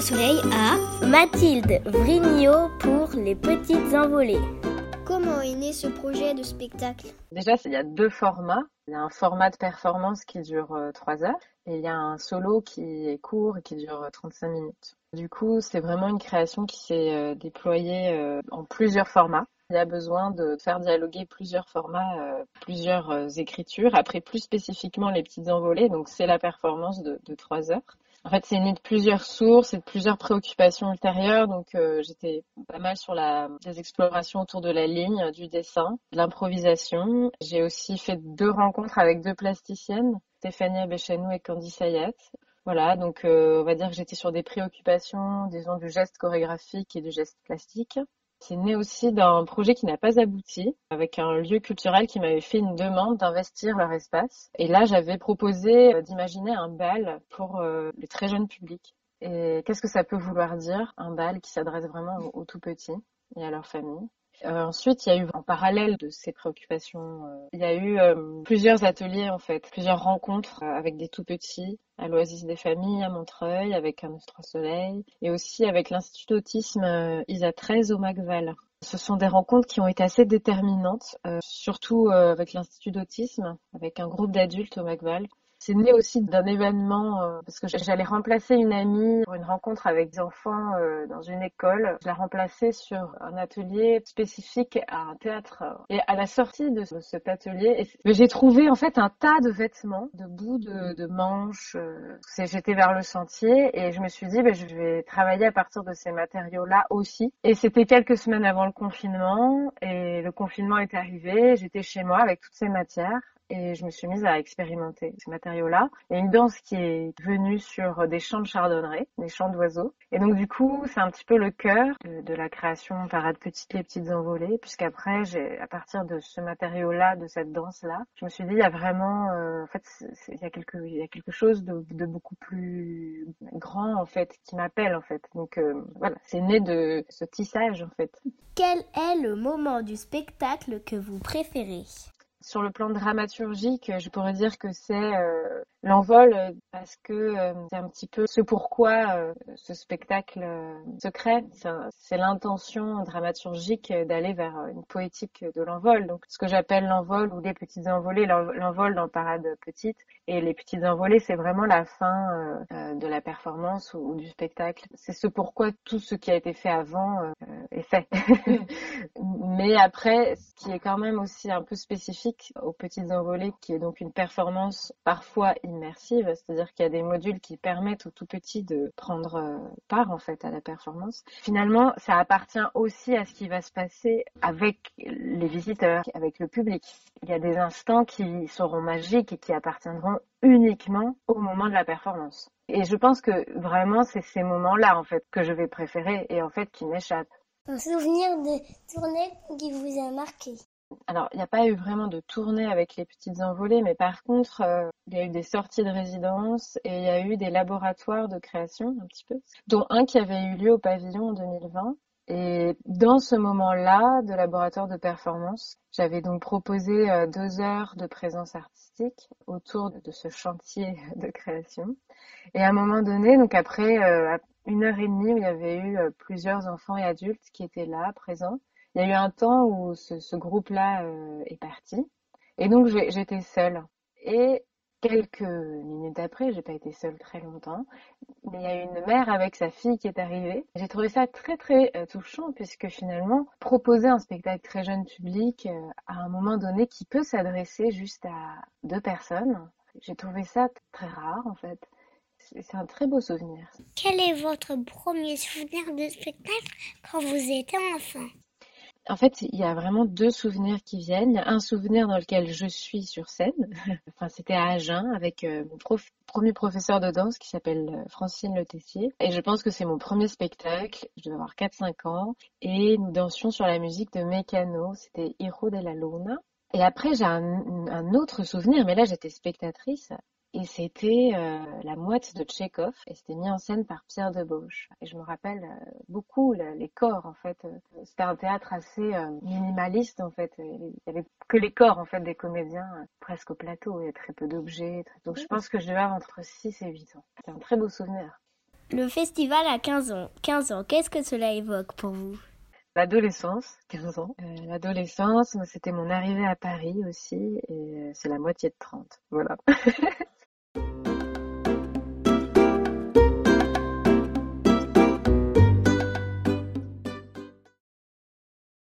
Soleil à Mathilde Vrignot pour les petites envolées. Comment est né ce projet de spectacle? Déjà, il y a deux formats. Il y a un format de performance qui dure 3 heures et il y a un solo qui est court et qui dure 35 minutes. Du coup, c'est vraiment une création qui s'est déployée en plusieurs formats. Il y a besoin de faire dialoguer plusieurs formats, euh, plusieurs euh, écritures. Après, plus spécifiquement, les petites envolées. Donc, c'est la performance de, de 3 heures. En fait, c'est né de plusieurs sources et de plusieurs préoccupations ultérieures. Donc, euh, j'étais pas mal sur la, des explorations autour de la ligne, du dessin, de l'improvisation. J'ai aussi fait deux rencontres avec deux plasticiennes, Stéphanie Abechenou et Candy Sayat. Voilà, donc on va dire que j'étais sur des préoccupations, disons, du geste chorégraphique et du geste plastique. C'est né aussi d'un projet qui n'a pas abouti, avec un lieu culturel qui m'avait fait une demande d'investir leur espace. Et là, j'avais proposé euh, d'imaginer un bal pour euh, le très jeune public. Et qu'est-ce que ça peut vouloir dire, un bal qui s'adresse vraiment aux tout petits et à leur famille? Euh, ensuite, il y a eu en parallèle de ces préoccupations, euh, il y a eu euh, plusieurs ateliers en fait, plusieurs rencontres avec des tout petits à l'Oasis des familles à Montreuil, avec un Trois Soleil et aussi avec l'Institut d'autisme ISA 13 au Macval. Ce sont des rencontres qui ont été assez déterminantes, surtout avec l'Institut d'autisme, avec un groupe d'adultes au Macval c'est né aussi d'un événement euh, parce que j'allais remplacer une amie pour une rencontre avec des enfants euh, dans une école. Je l'ai remplacée sur un atelier spécifique à un théâtre. Et à la sortie de cet atelier, j'ai trouvé en fait un tas de vêtements, de bouts de, manches. Euh, j'étais vers le sentier et je me suis dit, ben, je vais travailler à partir de ces matériaux-là aussi. Et c'était quelques semaines avant le confinement et le confinement est arrivé. J'étais chez moi avec toutes ces matières et je me suis mise à expérimenter ces matériaux-là. Il y a une danse qui est venue sur des chants de chardonneret, des chants d'oiseaux. Et donc du coup, c'est un petit peu le cœur de, la création Parade Petite les Petites Envolées, puisqu'après, j'ai, à partir de ce matériau-là, de cette danse-là, je me suis dit, il y a vraiment, euh, en fait, il y a quelque, y a quelque chose de, de, beaucoup plus grand, en fait, qui m'appelle, en fait. Donc euh, voilà, c'est né de ce tissage, en fait. Quel est le moment du spectacle que vous préférez? Sur le plan dramaturgique, je pourrais dire que c'est euh, l'envol euh, parce que euh, c'est un petit peu ce pourquoi ce spectacle se crée. C'est l'intention dramaturgique d'aller vers une poétique de l'envol. Donc ce que j'appelle l'envol ou les petites envolées, l'envol dans Parade Petite et les petites envolées, c'est vraiment la fin de la performance ou, du spectacle. C'est ce pourquoi tout ce qui a été fait avant est fait. Mais après, ce qui est quand même aussi un peu spécifique, aux petites envolées, qui est donc une performance parfois immersive, c'est-à-dire qu'il y a des modules qui permettent aux tout petits de prendre euh, part en fait à la performance. Finalement, ça appartient aussi à ce qui va se passer avec les visiteurs, avec le public. Il y a des instants qui seront magiques et qui appartiendront uniquement au moment de la performance. Et je pense que vraiment c'est ces moments-là en fait que je vais préférer et en fait qui m'échappent. Un souvenir de tournée qui vous a marqué? Alors, il n'y a pas eu vraiment de tournée avec les petites envolées, mais par contre, euh, il y a eu des sorties de résidence et il y a eu des laboratoires de création, un petit peu, dont un qui avait eu lieu au pavillon en 2020. Et dans ce moment-là, de laboratoire de performance, j'avais donc proposé euh, deux heures de présence artistique autour de ce chantier de création. Et à un moment donné, donc après euh, une heure et demie, il y avait eu plusieurs enfants et adultes qui étaient là, présents, il y a eu un temps où ce, groupe-là euh, est parti. Et donc, j'étais seule. Et quelques minutes après, j'ai pas été seule très longtemps, mais il y a une mère avec sa fille qui est arrivée. J'ai trouvé ça très très euh, touchant puisque finalement proposer un spectacle très jeune public euh, à un moment donné qui peut s'adresser juste à deux personnes, j'ai trouvé ça très rare en fait. C'est un très beau souvenir. Quel est votre premier souvenir de spectacle quand vous étiez enfant? En fait, il y a vraiment deux souvenirs qui viennent. Il y a un souvenir dans lequel je suis sur scène. enfin, c'était à Agen avec euh, mon premier professeur de danse qui s'appelle euh, Francine Le Tessier. Et je pense que c'est mon premier spectacle. Je devais avoir 4-5 ans. Et nous dansions sur la musique de Mécano. C'était Hiro la Luna. Et après, j'ai un, un, autre souvenir, mais là, j'étais spectatrice et c'était euh, la moite de Tchekhov et c'était mis en scène par Pierre Debauche. Et je me rappelle euh, beaucoup les corps en fait. Euh, c'était un théâtre assez minimaliste en fait. Il y avait que les corps en fait des comédiens presque au plateau. Il y a très peu d'objets. Donc je pense que je devais avoir entre 6 et 8 ans. C'est un très beau souvenir. Le festival a 15 ans. 15 ans, qu'est-ce que cela évoque pour vous? L'adolescence, 15 ans. Euh, L'adolescence, c'était mon arrivée à Paris aussi, et c'est la moitié de 30. Voilà.